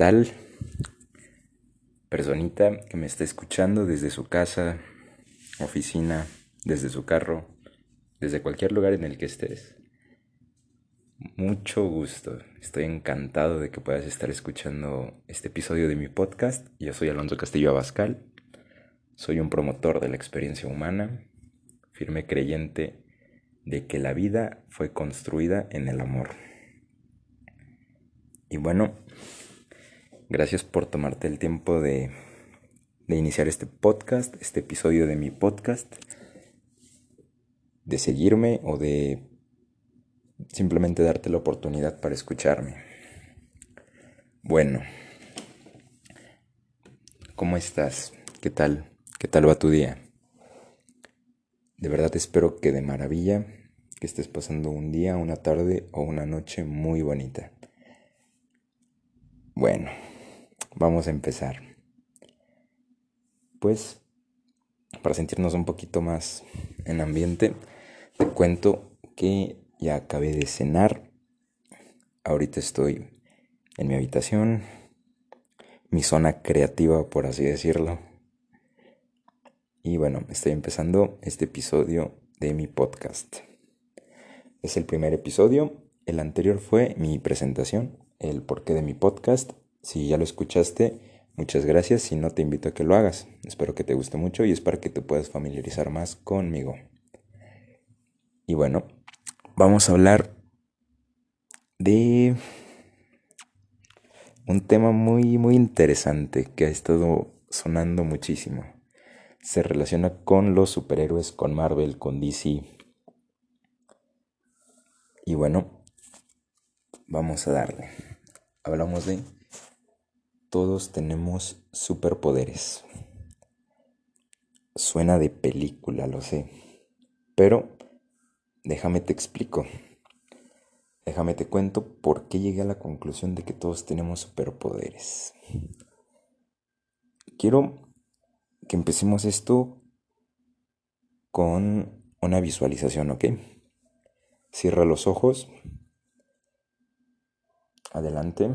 ¿Qué tal? Personita que me está escuchando desde su casa, oficina, desde su carro, desde cualquier lugar en el que estés. Mucho gusto. Estoy encantado de que puedas estar escuchando este episodio de mi podcast. Yo soy Alonso Castillo Abascal. Soy un promotor de la experiencia humana, firme creyente de que la vida fue construida en el amor. Y bueno, gracias por tomarte el tiempo de, de iniciar este podcast, este episodio de mi podcast, de seguirme o de simplemente darte la oportunidad para escucharme. Bueno, ¿cómo estás? ¿Qué tal? ¿Qué tal va tu día? De verdad espero que de maravilla, que estés pasando un día, una tarde o una noche muy bonita. Bueno, vamos a empezar. Pues, para sentirnos un poquito más en ambiente, te cuento que ya acabé de cenar. Ahorita estoy en mi habitación, mi zona creativa, por así decirlo. Y bueno, estoy empezando este episodio de mi podcast. Es el primer episodio. El anterior fue mi presentación el porqué de mi podcast. Si ya lo escuchaste, muchas gracias. Si no, te invito a que lo hagas. Espero que te guste mucho y es para que te puedas familiarizar más conmigo. Y bueno, vamos a hablar de un tema muy, muy interesante que ha estado sonando muchísimo. Se relaciona con los superhéroes, con Marvel, con DC. Y bueno, vamos a darle hablamos de todos tenemos superpoderes. Suena de película, lo sé. Pero déjame te explico. Déjame te cuento por qué llegué a la conclusión de que todos tenemos superpoderes. Quiero que empecemos esto con una visualización, ¿ok? Cierra los ojos adelante,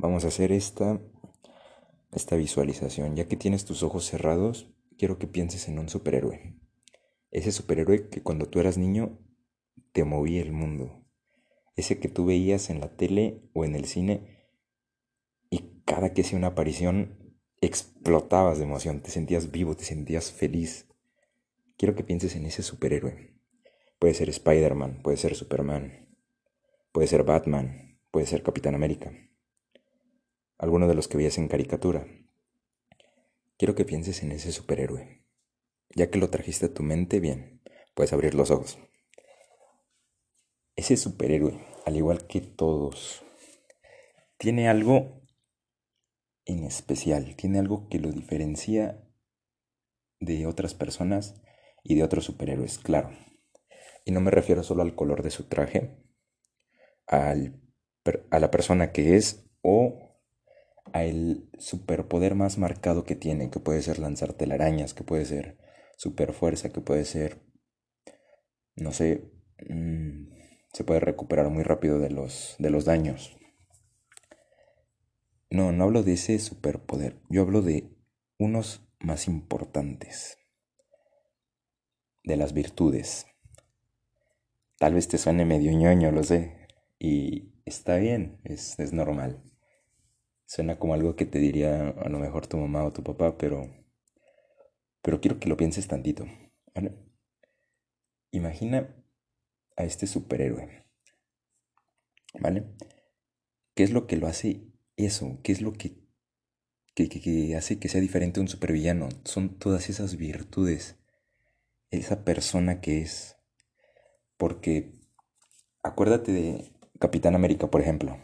vamos a hacer esta, esta visualización. Ya que tienes tus ojos cerrados, quiero que pienses en un superhéroe. Ese superhéroe que cuando tú eras niño te movía el mundo. Ese que tú veías en la tele o en el cine y cada que hacía una aparición explotabas de emoción, te sentías vivo, te sentías feliz. Quiero que pienses en ese superhéroe. Puede ser Spider-Man, puede ser Superman, puede ser Batman, Puede ser Capitán América. Alguno de los que veías en caricatura. Quiero que pienses en ese superhéroe. Ya que lo trajiste a tu mente, bien, puedes abrir los ojos. Ese superhéroe, al igual que todos, tiene algo en especial, tiene algo que lo diferencia de otras personas y de otros superhéroes, claro. Y no me refiero solo al color de su traje, al a la persona que es o al superpoder más marcado que tiene, que puede ser lanzar telarañas, que puede ser super fuerza, que puede ser, no sé, mm, se puede recuperar muy rápido de los, de los daños. No, no hablo de ese superpoder, yo hablo de unos más importantes, de las virtudes. Tal vez te suene medio ñoño, lo sé, y está bien, es, normal. Suena como algo que te diría a lo mejor tu mamá o tu papá, pero, pero quiero que lo pienses tantito. Imagina a este superhéroe. ¿Vale? ¿Qué es lo que lo hace eso? ¿Qué es lo que, que, que hace que sea diferente a un supervillano? Son todas esas virtudes. Esa persona que es. Porque acuérdate de Capitán América, por ejemplo,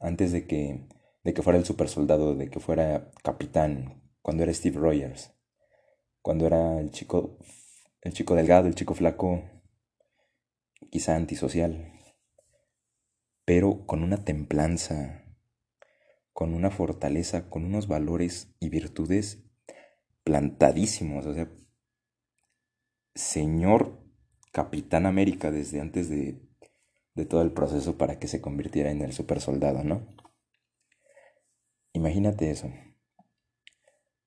antes de que, de que fuera el super soldado, de que fuera capitán, cuando era Steve Rogers, cuando era el chico, el chico delgado, el chico flaco, quizá antisocial, pero con una templanza, con una fortaleza, con unos valores y virtudes plantadísimos, o sea, señor Capitán América desde antes de de todo el proceso para que se convirtiera en el super soldado, ¿no? Imagínate eso.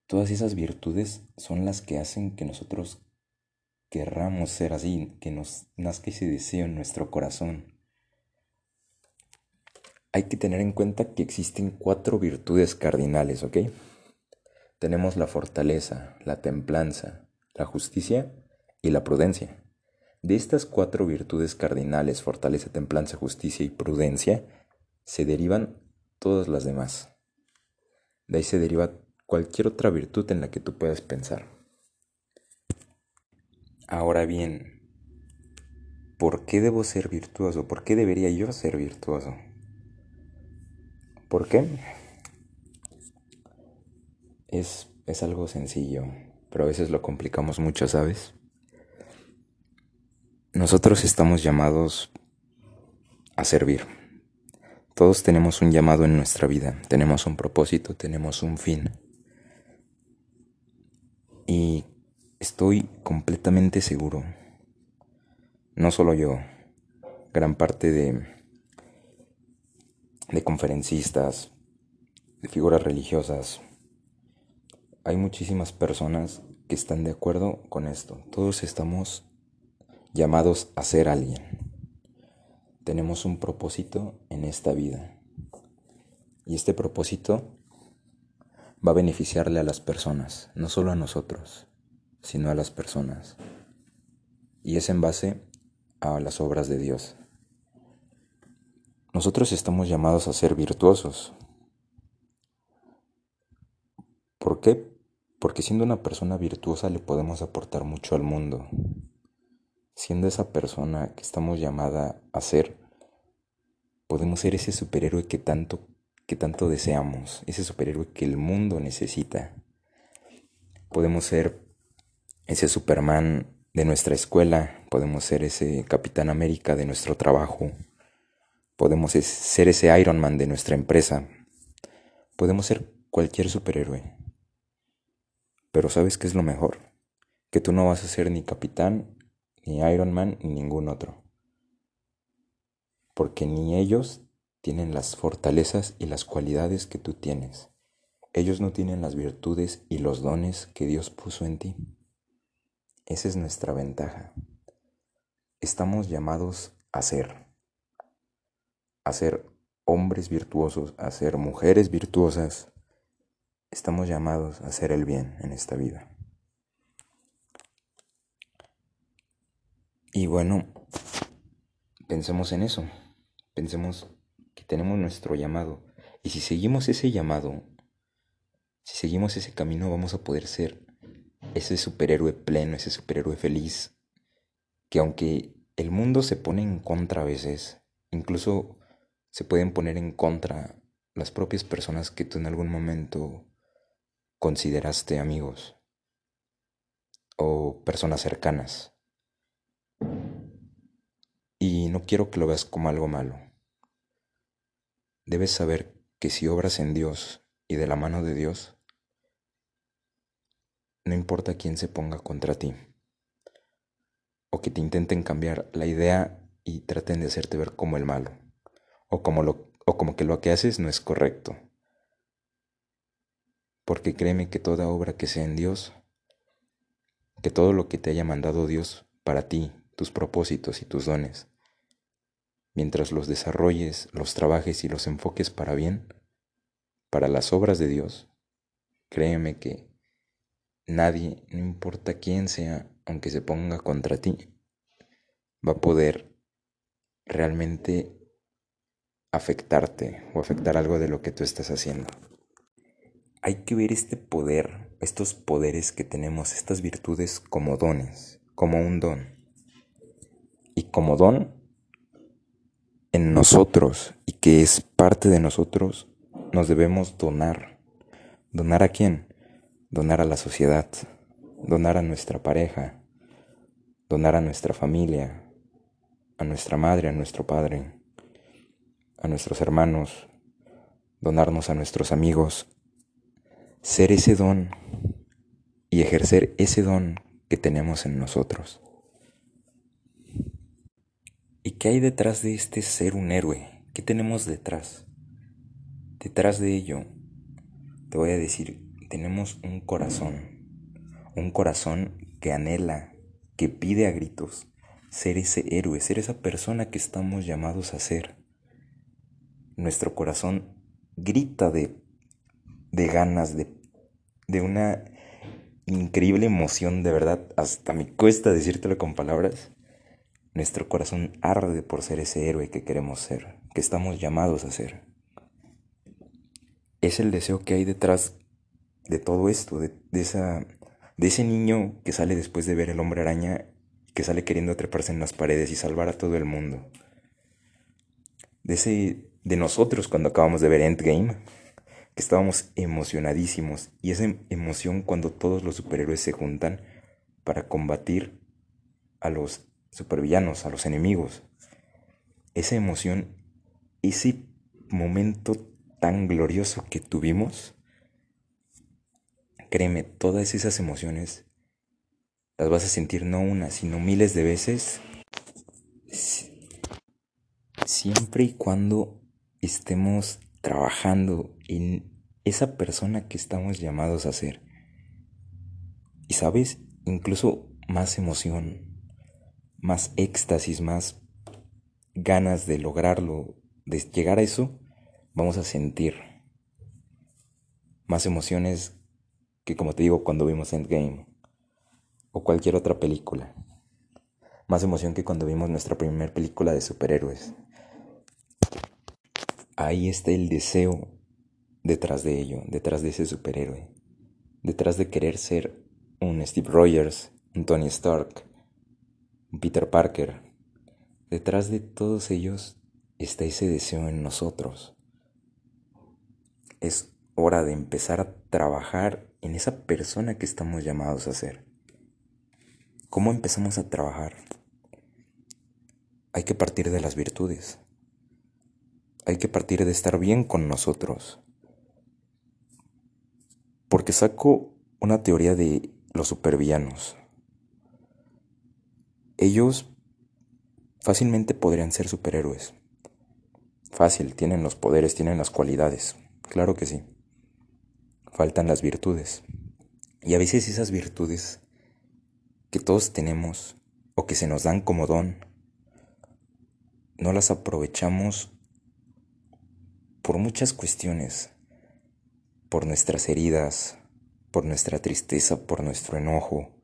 Todas esas virtudes son las que hacen que nosotros querramos ser así, que nos nazca ese deseo en nuestro corazón. Hay que tener en cuenta que existen cuatro virtudes cardinales, ¿ok? Tenemos la fortaleza, la templanza, la justicia y la prudencia. De estas cuatro virtudes cardinales, fortaleza, templanza, justicia y prudencia, se derivan todas las demás. De ahí se deriva cualquier otra virtud en la que tú puedas pensar. Ahora bien, ¿por qué debo ser virtuoso? ¿Por qué debería yo ser virtuoso? ¿Por qué? Es, es algo sencillo, pero a veces lo complicamos mucho, ¿sabes? Nosotros estamos llamados a servir. Todos tenemos un llamado en nuestra vida, tenemos un propósito, tenemos un fin. Y estoy completamente seguro, no solo yo, gran parte de, de conferencistas, de figuras religiosas, hay muchísimas personas que están de acuerdo con esto. Todos estamos llamados a ser alguien tenemos un propósito en esta vida. Y este propósito va a beneficiarle a las personas, no solo a nosotros, sino a las personas. Y es en base a las obras de Dios. Nosotros estamos llamados a ser virtuosos. ¿Por qué? Porque siendo una persona virtuosa le podemos aportar mucho al mundo siendo esa persona que estamos llamada a ser, podemos ser ese superhéroe que tanto, que tanto deseamos, ese superhéroe que el mundo necesita. Podemos ser ese Superman de nuestra escuela, podemos ser ese Capitán América de nuestro trabajo, podemos ser ese Iron Man de nuestra empresa, podemos ser cualquier superhéroe. Pero ¿sabes qué es lo mejor? Que tú no vas a ser ni capitán ni Iron Man ni ningún otro. Porque ni ellos tienen las fortalezas y las cualidades que tú tienes. Ellos no tienen las virtudes y los dones que Dios puso en ti. Esa es nuestra ventaja. Estamos llamados a ser. A ser hombres virtuosos, a ser mujeres virtuosas. Estamos llamados a hacer el bien en esta vida. Y bueno, pensemos en eso. Pensemos que tenemos nuestro llamado. Y si seguimos ese llamado, si seguimos ese camino, vamos a poder ser ese superhéroe pleno, ese superhéroe feliz. Que aunque el mundo se pone en contra a veces, incluso se pueden poner en contra las propias personas que tú en algún momento consideraste amigos o personas cercanas. Y no quiero que lo veas como algo malo. Debes saber que si obras en Dios y de la mano de Dios, no importa quién se ponga contra ti, o que te intenten cambiar la idea y traten de hacerte ver como el malo, o como, lo, o como que lo que haces no es correcto. Porque créeme que toda obra que sea en Dios, que todo lo que te haya mandado Dios para ti tus propósitos y tus dones. Mientras los desarrolles, los trabajes y los enfoques para bien, para las obras de Dios, créeme que nadie, no importa quién sea, aunque se ponga contra ti, va a poder realmente afectarte o afectar algo de lo que tú estás haciendo. Hay que ver este poder, estos poderes que tenemos, estas virtudes como dones, como un don como don en nosotros y que es parte de nosotros, nos debemos donar. ¿Donar a quién? Donar a la sociedad, donar a nuestra pareja, donar a nuestra familia, a nuestra madre, a nuestro padre, a nuestros hermanos, donarnos a nuestros amigos, ser ese don y ejercer ese don que tenemos en nosotros. ¿Y qué hay detrás de este ser un héroe? ¿Qué tenemos detrás? Detrás de ello te voy a decir, tenemos un corazón, un corazón que anhela, que pide a gritos ser ese héroe, ser esa persona que estamos llamados a ser. Nuestro corazón grita de, de ganas, de, de una increíble emoción, de verdad, hasta me cuesta decírtelo con palabras. Nuestro corazón arde por ser ese héroe que queremos ser, que estamos llamados a ser. Es el deseo que hay detrás de todo esto, de, esa, de ese niño que sale después de ver el hombre araña que sale queriendo treparse en las paredes y salvar a todo el mundo. De ese de nosotros cuando acabamos de ver Endgame, que estábamos emocionadísimos y esa emoción cuando todos los superhéroes se juntan para combatir a los supervillanos, a los enemigos. Esa emoción, ese momento tan glorioso que tuvimos, créeme, todas esas emociones las vas a sentir no una, sino miles de veces, siempre y cuando estemos trabajando en esa persona que estamos llamados a ser. Y sabes, incluso más emoción, más éxtasis, más ganas de lograrlo, de llegar a eso, vamos a sentir más emociones que como te digo cuando vimos Endgame o cualquier otra película. Más emoción que cuando vimos nuestra primera película de superhéroes. Ahí está el deseo detrás de ello, detrás de ese superhéroe. Detrás de querer ser un Steve Rogers, un Tony Stark, Peter Parker. Detrás de todos ellos está ese deseo en nosotros. Es hora de empezar a trabajar en esa persona que estamos llamados a ser. ¿Cómo empezamos a trabajar? Hay que partir de las virtudes. Hay que partir de estar bien con nosotros. Porque saco una teoría de los supervillanos. Ellos fácilmente podrían ser superhéroes. Fácil, tienen los poderes, tienen las cualidades. Claro que sí. Faltan las virtudes. Y a veces esas virtudes que todos tenemos o que se nos dan como don, no las aprovechamos por muchas cuestiones, por nuestras heridas, por nuestra tristeza, por nuestro enojo,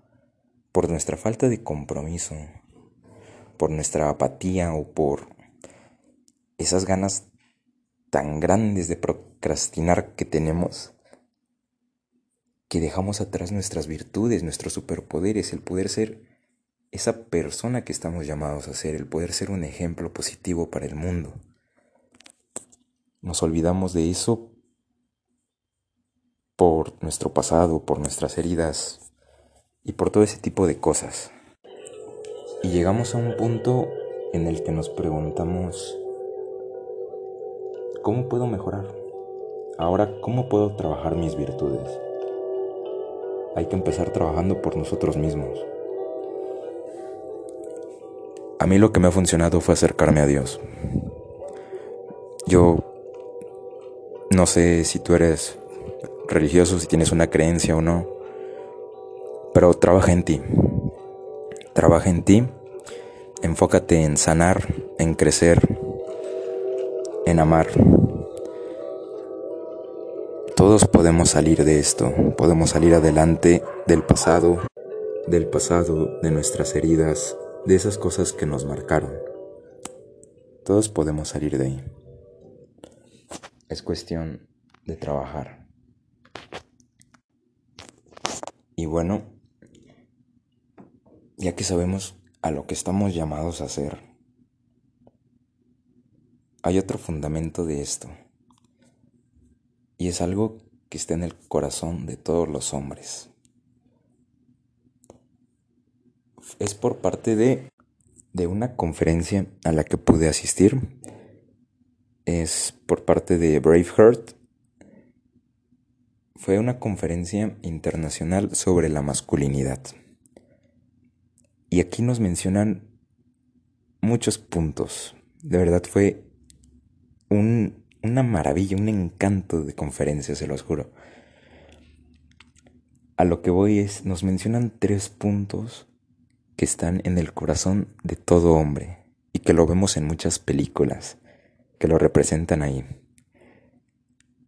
por nuestra falta de compromiso, por nuestra apatía o por esas ganas tan grandes de procrastinar que tenemos que dejamos atrás nuestras virtudes, nuestros superpoderes, el poder ser esa persona que estamos llamados a ser, el poder ser un ejemplo positivo para el mundo. Nos olvidamos de eso por nuestro pasado, por nuestras heridas y por todo ese tipo de cosas. Y llegamos a un punto en el que nos preguntamos, ¿cómo puedo mejorar? Ahora, ¿cómo puedo trabajar mis virtudes? hay que empezar trabajando por nosotros mismos. A mí lo que me ha funcionado fue acercarme a Dios. Yo no sé si tú eres religioso, si tienes una creencia o no, pero trabaja en ti. Trabaja en ti, enfócate en sanar, en crecer, en amar. Todos podemos salir de esto, podemos salir adelante del pasado, del pasado, de nuestras heridas, de esas cosas que nos marcaron. Todos podemos salir de ahí. Es cuestión de trabajar. Y bueno, ya que sabemos a lo que estamos llamados a hacer, hay otro fundamento de esto y es algo que está en el corazón de todos los hombres. Es por parte de, de una conferencia a la que pude asistir. Es por parte de Braveheart. Fue una conferencia internacional sobre la masculinidad. Y aquí nos mencionan muchos puntos. De verdad fue un una maravilla, un encanto de conferencia, se los juro. a lo que voy es, nos mencionan tres puntos que están en el corazón de todo hombre y que lo vemos en muchas películas que lo representan ahí.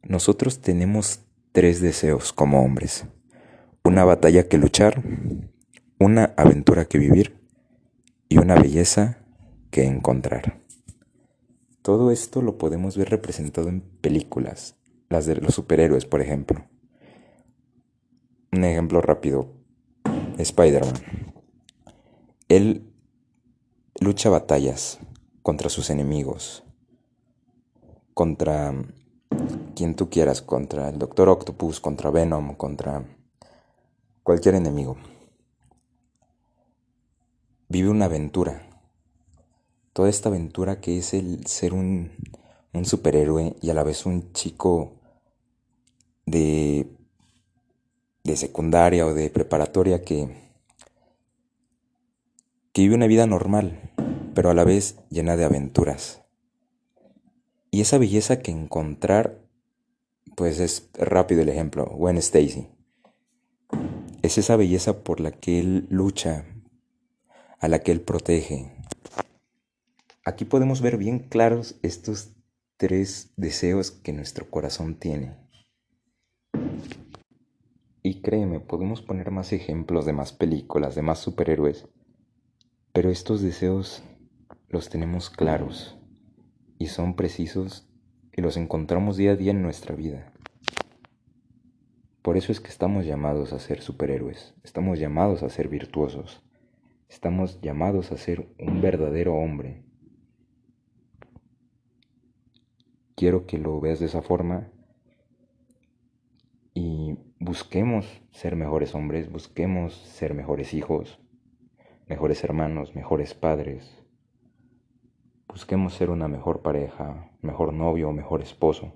Nosotros tenemos tres deseos como hombres. Una batalla que luchar, una aventura que vivir y una belleza que encontrar. Todo esto lo podemos ver representado en películas, las de los superhéroes, por ejemplo. Un ejemplo rápido, Spider-Man. Él lucha batallas contra sus enemigos, contra quien tú quieras, contra el Doctor Octopus, contra Venom, contra cualquier enemigo. Vive una aventura. Toda esta aventura que es el ser un, superhéroe y a la vez un chico de, de secundaria o de preparatoria que, que vive una vida normal, pero a la vez llena de aventuras. Y esa belleza que encontrar, pues es rápido el ejemplo, Gwen Stacy. Es esa belleza por la que él lucha, a la que él protege. Aquí podemos ver bien claros estos tres deseos que nuestro corazón tiene. Y créeme, podemos poner más ejemplos de más películas, de más superhéroes, pero estos deseos los tenemos claros y son precisos y los encontramos día a día en nuestra vida. Por eso es que estamos llamados a ser superhéroes, estamos llamados a ser virtuosos, estamos llamados a ser un verdadero hombre. Quiero que lo veas de esa forma y busquemos ser mejores hombres, busquemos ser mejores hijos, mejores hermanos, mejores padres, Busquemos ser una mejor pareja, mejor novio mejor esposo.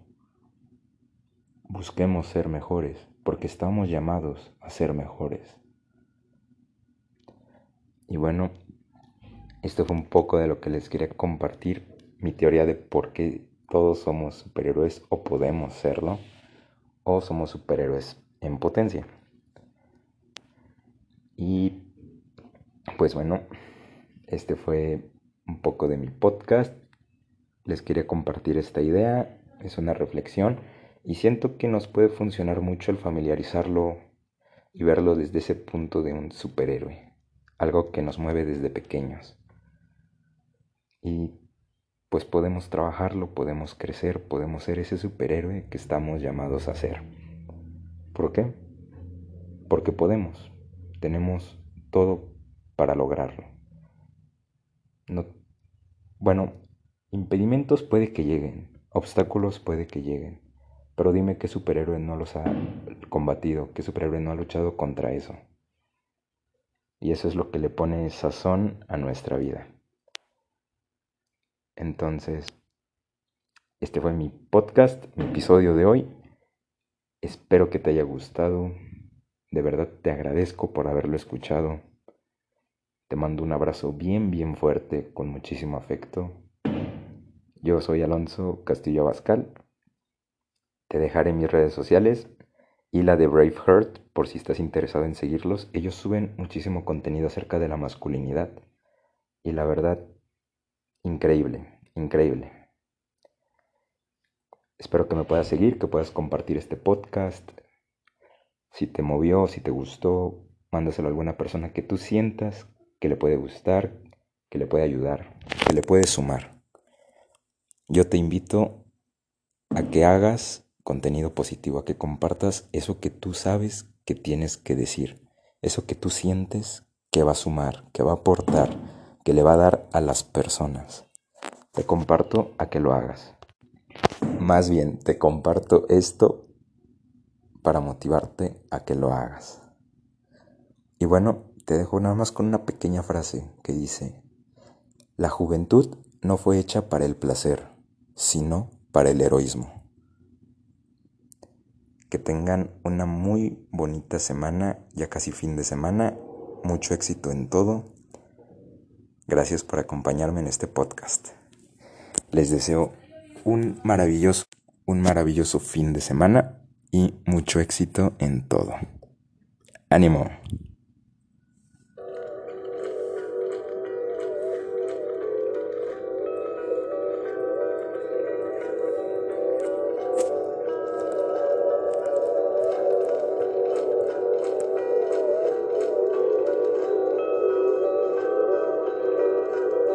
Busquemos ser mejores porque estamos llamados a ser mejores. Y bueno, esto fue un poco de lo que les quería compartir, mi teoría de por qué todos somos superhéroes o podemos serlo, o somos superhéroes en potencia. Y pues bueno, este fue un poco de mi podcast. Les quería compartir esta idea, es una reflexión y siento que nos puede funcionar mucho el familiarizarlo y verlo desde ese punto de un superhéroe, algo que nos mueve desde pequeños. Y pues podemos trabajarlo, podemos crecer, podemos ser ese superhéroe que estamos llamados a ser. ¿Por qué? Porque podemos, tenemos todo para lograrlo. No bueno, impedimentos puede que lleguen, obstáculos puede que lleguen, pero dime qué superhéroe no los ha combatido, qué superhéroe no ha luchado contra eso. Y eso es lo que le pone sazón a nuestra vida. Entonces, este fue mi podcast, mi episodio de hoy. Espero que te haya gustado. De verdad te agradezco por haberlo escuchado. Te mando un abrazo bien, bien fuerte, con muchísimo afecto. Yo soy Alonso Castillo Abascal. Te dejaré mis redes sociales y la de Braveheart por si estás interesado en seguirlos. Ellos suben muchísimo contenido acerca de la masculinidad. Y la verdad, increíble, increíble. Espero que me puedas seguir, que puedas compartir este podcast. Si te movió, si te gustó, mándaselo a alguna persona que tú sientas que le puede gustar, que le puede ayudar, que le puede sumar. Yo te invito a que hagas contenido positivo, a que compartas eso que tú sabes que tienes que decir, eso que tú sientes que va a sumar, que va a aportar, que le va a dar a las personas. Te comparto a que lo hagas. Más bien, te comparto esto para motivarte a que lo hagas. Y bueno, te dejo nada más con una pequeña frase que dice, la juventud no fue hecha para el placer, sino para el heroísmo. Que tengan una muy bonita semana, ya casi fin de semana, mucho éxito en todo. Gracias por acompañarme en este podcast. Les deseo un maravilloso, fin de semana y mucho éxito en todo. ánimo.